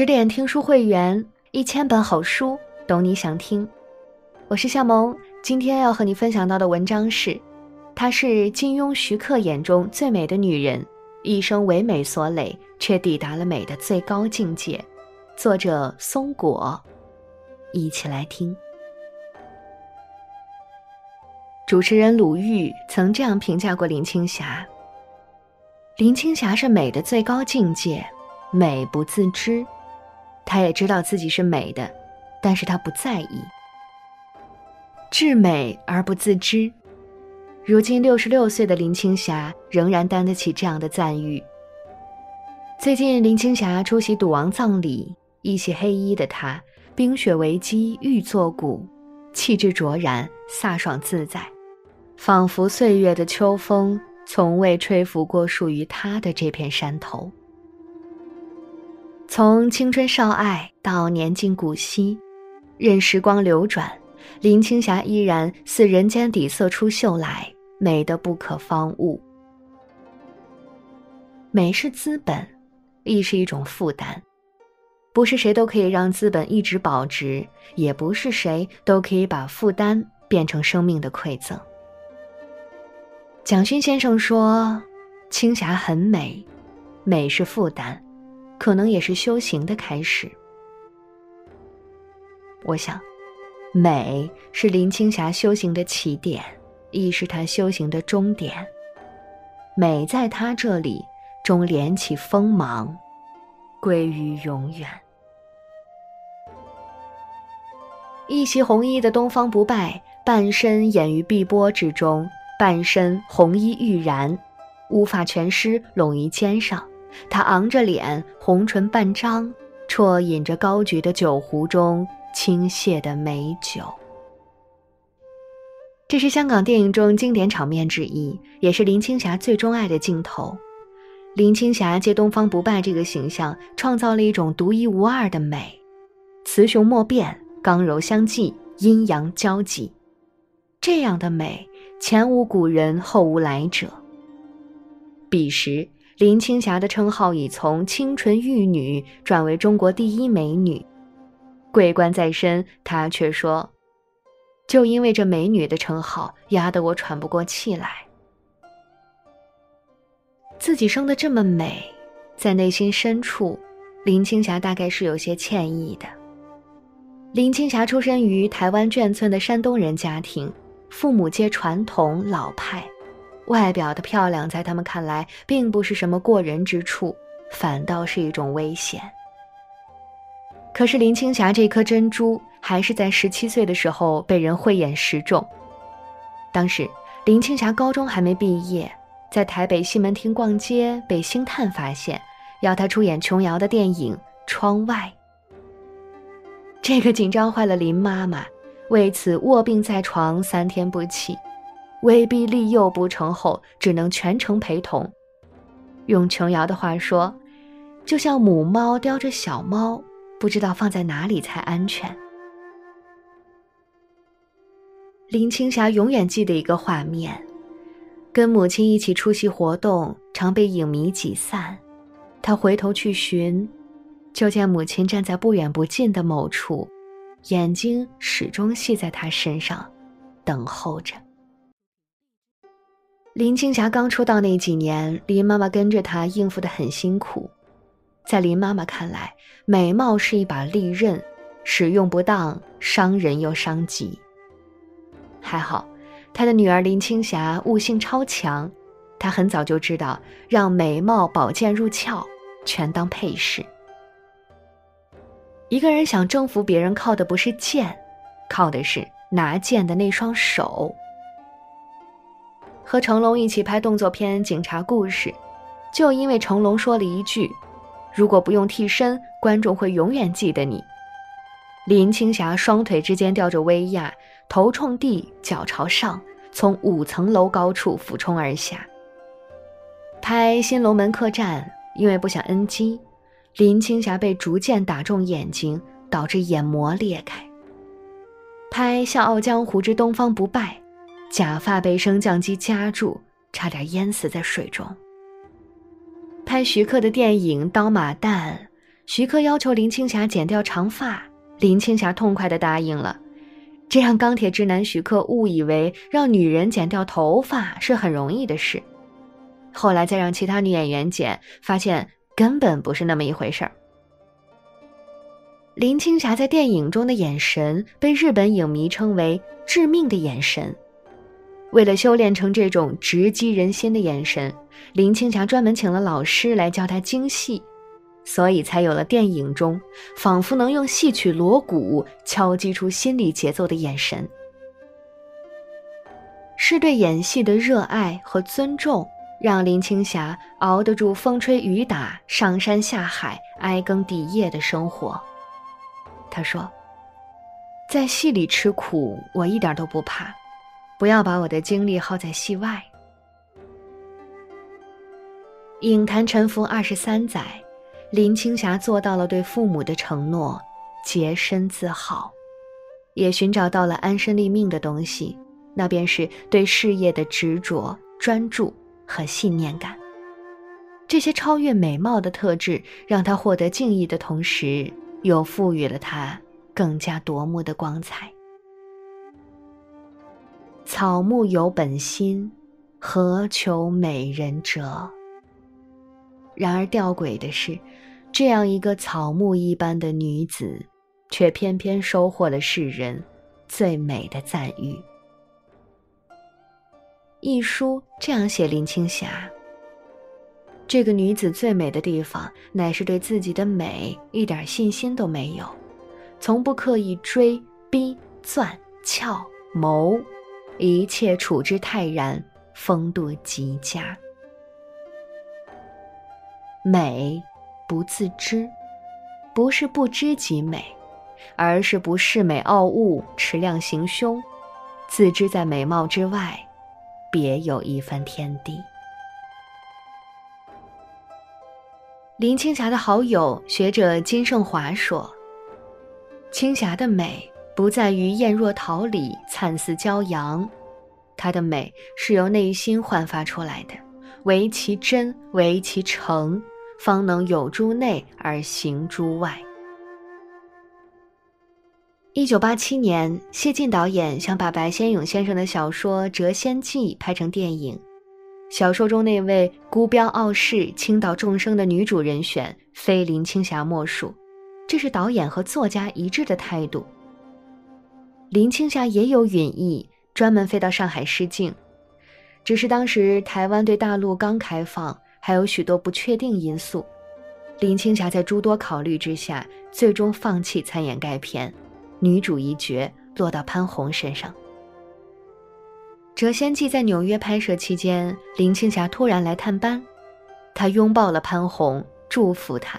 十点听书会员，一千本好书，懂你想听。我是夏萌，今天要和你分享到的文章是：她是金庸、徐克眼中最美的女人，一生为美所累，却抵达了美的最高境界。作者松果，一起来听。主持人鲁豫曾这样评价过林青霞：林青霞是美的最高境界，美不自知。她也知道自己是美的，但是她不在意。至美而不自知。如今六十六岁的林青霞仍然担得起这样的赞誉。最近，林青霞出席赌王葬礼，一袭黑衣的她，冰雪为肌，玉作骨，气质卓然，飒爽自在，仿佛岁月的秋风从未吹拂过属于她的这片山头。从青春少爱到年近古稀，任时光流转，林青霞依然似人间底色出秀来，美得不可方物。美是资本，亦是一种负担。不是谁都可以让资本一直保值，也不是谁都可以把负担变成生命的馈赠。蒋勋先生说：“青霞很美，美是负担。”可能也是修行的开始。我想，美是林青霞修行的起点，亦是她修行的终点。美在她这里，终敛起锋芒，归于永远。一袭红衣的东方不败，半身掩于碧波之中，半身红衣欲燃，乌发全湿拢于肩上。他昂着脸，红唇半张，啜饮着高举的酒壶中倾泻的美酒。这是香港电影中经典场面之一，也是林青霞最钟爱的镜头。林青霞借东方不败这个形象，创造了一种独一无二的美，雌雄莫辨，刚柔相济，阴阳交集。这样的美，前无古人，后无来者。彼时。林青霞的称号已从清纯玉女转为中国第一美女，桂冠在身，她却说：“就因为这美女的称号，压得我喘不过气来。”自己生的这么美，在内心深处，林青霞大概是有些歉意的。林青霞出身于台湾眷村的山东人家庭，父母皆传统老派。外表的漂亮，在他们看来并不是什么过人之处，反倒是一种危险。可是林青霞这颗珍珠，还是在十七岁的时候被人慧眼识中。当时林青霞高中还没毕业，在台北西门町逛街，被星探发现，要她出演琼瑶的电影《窗外》。这个紧张坏了林妈妈，为此卧病在床三天不起。威逼利诱不成后，只能全程陪同。用琼瑶的话说，就像母猫叼着小猫，不知道放在哪里才安全。林青霞永远记得一个画面：跟母亲一起出席活动，常被影迷挤散。她回头去寻，就见母亲站在不远不近的某处，眼睛始终系在她身上，等候着。林青霞刚出道那几年，林妈妈跟着她应付的很辛苦。在林妈妈看来，美貌是一把利刃，使用不当，伤人又伤己。还好，她的女儿林青霞悟性超强，她很早就知道让美貌宝剑入鞘，全当配饰。一个人想征服别人，靠的不是剑，靠的是拿剑的那双手。和成龙一起拍动作片《警察故事》，就因为成龙说了一句：“如果不用替身，观众会永远记得你。”林青霞双腿之间吊着威亚，头冲地，脚朝上，从五层楼高处俯冲而下。拍《新龙门客栈》，因为不想 NG，林青霞被逐渐打中眼睛，导致眼膜裂开。拍《笑傲江湖之东方不败》。假发被升降机夹住，差点淹死在水中。拍徐克的电影《刀马旦》，徐克要求林青霞剪掉长发，林青霞痛快地答应了，这让钢铁直男徐克误以为让女人剪掉头发是很容易的事。后来再让其他女演员剪，发现根本不是那么一回事儿。林青霞在电影中的眼神被日本影迷称为“致命的眼神”。为了修炼成这种直击人心的眼神，林青霞专门请了老师来教她精细，所以才有了电影中仿佛能用戏曲锣鼓敲击出心理节奏的眼神。是对演戏的热爱和尊重，让林青霞熬得住风吹雨打、上山下海、挨更抵夜的生活。她说：“在戏里吃苦，我一点都不怕。”不要把我的精力耗在戏外。影坛沉浮二十三载，林青霞做到了对父母的承诺，洁身自好，也寻找到了安身立命的东西，那便是对事业的执着、专注和信念感。这些超越美貌的特质，让她获得敬意的同时，又赋予了她更加夺目的光彩。草木有本心，何求美人折？然而吊诡的是，这样一个草木一般的女子，却偏偏收获了世人最美的赞誉。一书这样写林青霞：这个女子最美的地方，乃是对自己的美一点信心都没有，从不刻意追逼钻撬谋。一切处之泰然，风度极佳。美，不自知，不是不知己美，而是不恃美傲物，持量行凶，自知在美貌之外，别有一番天地。林青霞的好友学者金圣华说：“青霞的美。”不在于艳若桃李、灿似骄阳，她的美是由内心焕发出来的，唯其真，唯其诚，方能有诸内而行诸外。一九八七年，谢晋导演想把白先勇先生的小说《谪仙记》拍成电影，小说中那位孤标傲世、倾倒众生的女主人选，非林青霞莫属，这是导演和作家一致的态度。林青霞也有允意，专门飞到上海试镜，只是当时台湾对大陆刚开放，还有许多不确定因素。林青霞在诸多考虑之下，最终放弃参演该片，女主一角落到潘虹身上。《谪仙记》在纽约拍摄期间，林青霞突然来探班，她拥抱了潘虹，祝福她，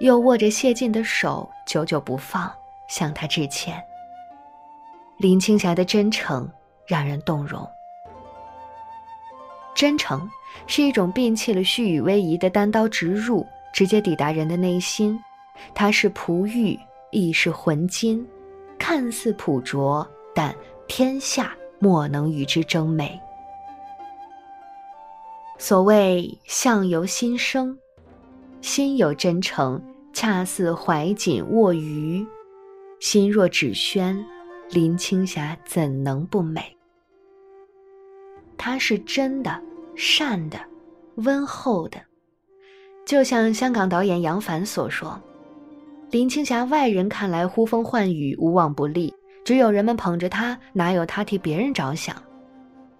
又握着谢晋的手，久久不放，向他致歉。林青霞的真诚让人动容。真诚是一种摒弃了虚与委蛇的单刀直入，直接抵达人的内心。它是璞玉，亦是浑金，看似朴拙，但天下莫能与之争美。所谓相由心生，心有真诚，恰似怀瑾握鱼，心若纸宣。林青霞怎能不美？她是真的、善的、温厚的，就像香港导演杨凡所说：“林青霞外人看来呼风唤雨、无往不利，只有人们捧着她，哪有她替别人着想？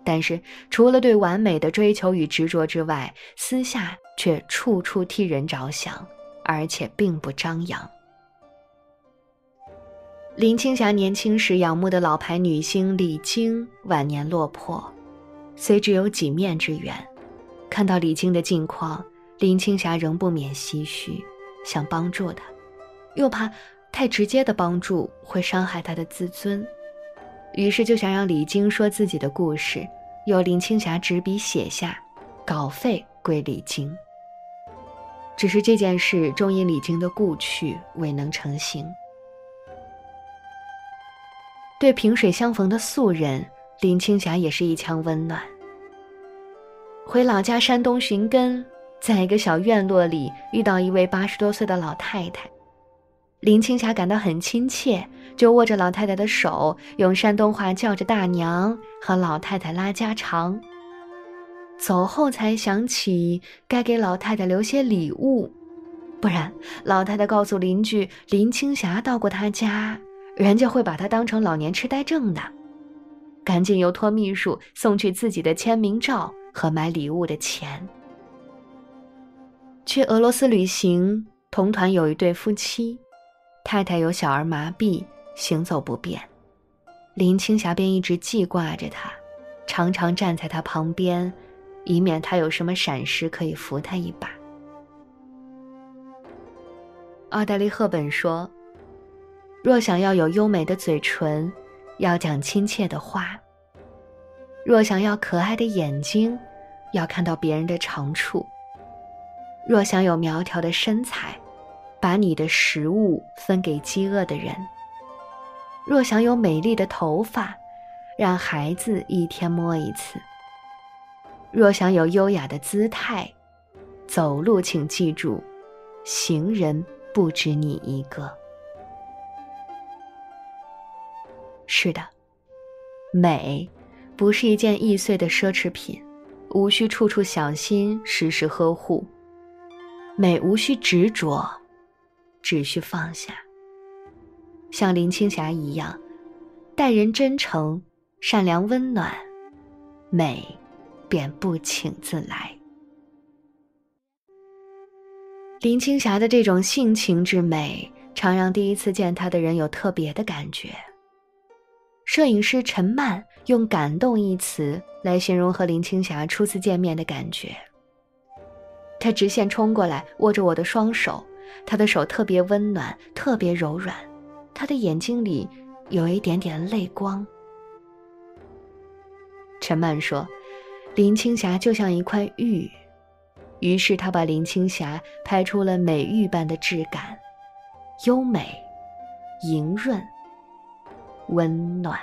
但是除了对完美的追求与执着之外，私下却处处替人着想，而且并不张扬。”林青霞年轻时仰慕的老牌女星李菁晚年落魄，虽只有几面之缘，看到李菁的近况，林青霞仍不免唏嘘，想帮助她，又怕太直接的帮助会伤害她的自尊，于是就想让李菁说自己的故事，由林青霞执笔写下，稿费归李菁。只是这件事终因李菁的故去未能成行。对萍水相逢的素人林青霞也是一腔温暖。回老家山东寻根，在一个小院落里遇到一位八十多岁的老太太，林青霞感到很亲切，就握着老太太的手，用山东话叫着“大娘”，和老太太拉家常。走后才想起该给老太太留些礼物，不然老太太告诉邻居林青霞到过她家，人家会把他当成老年痴呆症的。赶紧由托秘书送去自己的签名照和买礼物的钱。去俄罗斯旅行，同团有一对夫妻，太太有小儿麻痹，行走不便，林青霞便一直记挂着他，常常站在他旁边。以免他有什么闪失，可以扶他一把。奥黛丽·赫本说：“若想要有优美的嘴唇，要讲亲切的话；若想要可爱的眼睛，要看到别人的长处；若想有苗条的身材，把你的食物分给饥饿的人；若想有美丽的头发，让孩子一天摸一次。”若想有优雅的姿态，走路请记住，行人不止你一个。是的，美不是一件易碎的奢侈品，无需处处小心，时时呵护。美无需执着，只需放下。像林青霞一样，待人真诚、善良、温暖，美。便不请自来。林青霞的这种性情之美，常让第一次见她的人有特别的感觉。摄影师陈曼用“感动”一词来形容和林青霞初次见面的感觉。他直线冲过来，握着我的双手，他的手特别温暖，特别柔软，他的眼睛里有一点点泪光。陈曼说。林青霞就像一块玉，于是他把林青霞拍出了美玉般的质感，优美、莹润、温暖。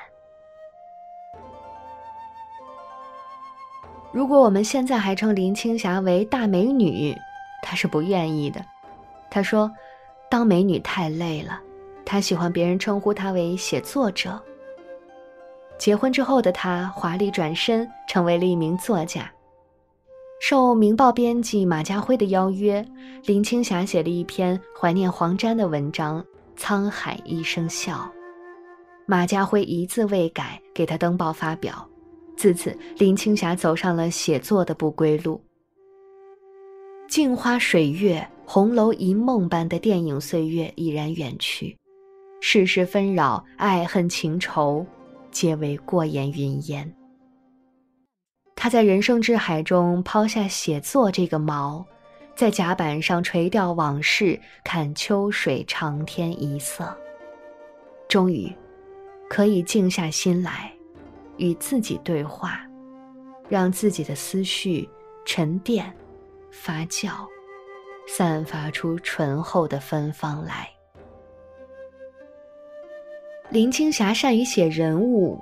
如果我们现在还称林青霞为大美女，她是不愿意的。她说：“当美女太累了，她喜欢别人称呼她为写作者。”结婚之后的她华丽转身，成为了一名作家。受《明报》编辑马家辉的邀约，林青霞写了一篇怀念黄沾的文章《沧海一声笑》，马家辉一字未改，给他登报发表。自此，林青霞走上了写作的不归路。镜花水月、红楼一梦般的电影岁月已然远去，世事纷扰，爱恨情仇。皆为过眼云烟。他在人生之海中抛下写作这个锚，在甲板上垂钓往事，看秋水长天一色。终于，可以静下心来，与自己对话，让自己的思绪沉淀、发酵，散发出醇厚的芬芳来。林青霞善于写人物，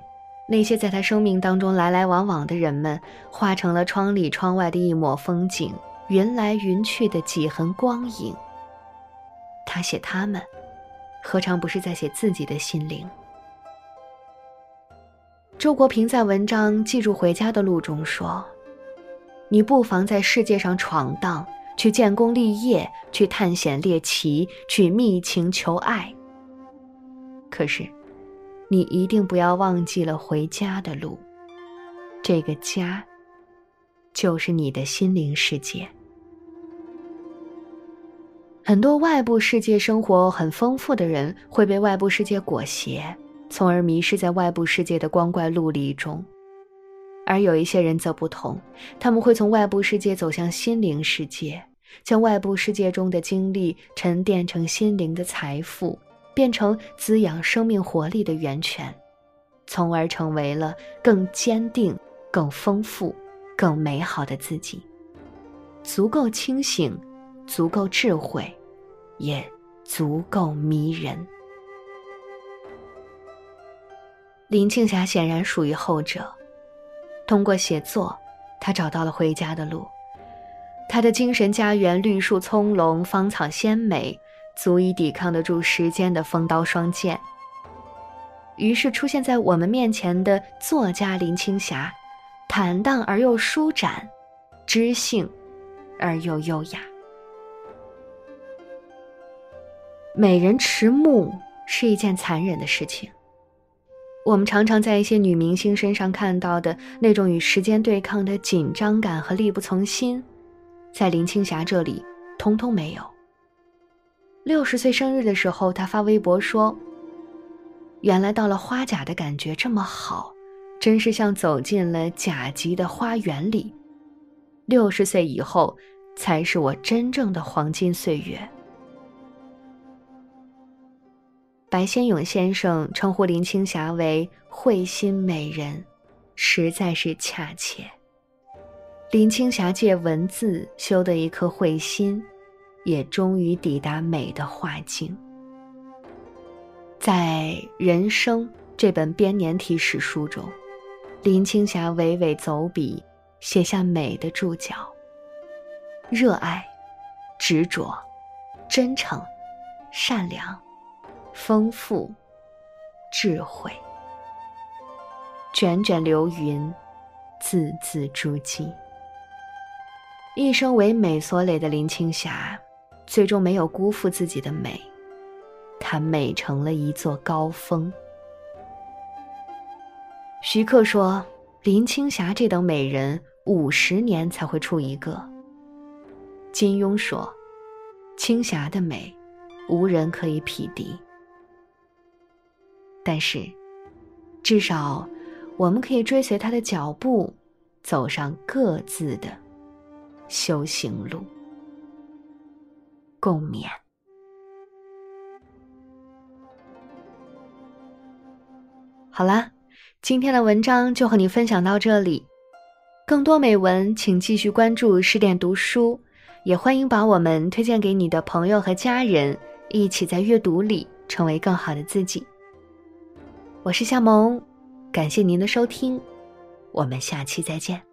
那些在她生命当中来来往往的人们，化成了窗里窗外的一抹风景，云来云去的几痕光影。他写他们，何尝不是在写自己的心灵？周国平在文章《记住回家的路》中说：“你不妨在世界上闯荡，去建功立业，去探险猎奇，去觅情求爱。可是。”你一定不要忘记了回家的路。这个家，就是你的心灵世界。很多外部世界生活很丰富的人，会被外部世界裹挟，从而迷失在外部世界的光怪陆离中；而有一些人则不同，他们会从外部世界走向心灵世界，将外部世界中的经历沉淀成心灵的财富。变成滋养生命活力的源泉，从而成为了更坚定、更丰富、更美好的自己。足够清醒，足够智慧，也足够迷人。林青霞显然属于后者。通过写作，她找到了回家的路。她的精神家园绿树葱茏，芳草鲜美，足以抵抗得住时间的风刀霜剑。于是出现在我们面前的作家林青霞，坦荡而又舒展，知性而又优雅。美人迟暮是一件残忍的事情。我们常常在一些女明星身上看到的那种与时间对抗的紧张感和力不从心，在林青霞这里通通没有。六十岁生日的时候，她发微博说。原来到了花甲的感觉这么好，真是像走进了甲级的花园里。六十岁以后，才是我真正的黄金岁月。白先勇先生称呼林青霞为“慧心美人”，实在是恰切。林青霞借文字修得一颗慧心，也终于抵达美的画境。在《人生》这本编年体史书中，林青霞娓娓走笔，写下美的注脚：热爱、执着、真诚、善良、丰富、智慧，卷卷流云，字字珠玑。一生为美所累的林青霞，最终没有辜负自己的美。她美成了一座高峰。徐克说：“林青霞这等美人，五十年才会出一个。”金庸说：“青霞的美，无人可以匹敌。”但是，至少，我们可以追随他的脚步，走上各自的修行路。共勉。好啦，今天的文章就和你分享到这里。更多美文，请继续关注十点读书，也欢迎把我们推荐给你的朋友和家人，一起在阅读里成为更好的自己。我是夏萌，感谢您的收听，我们下期再见。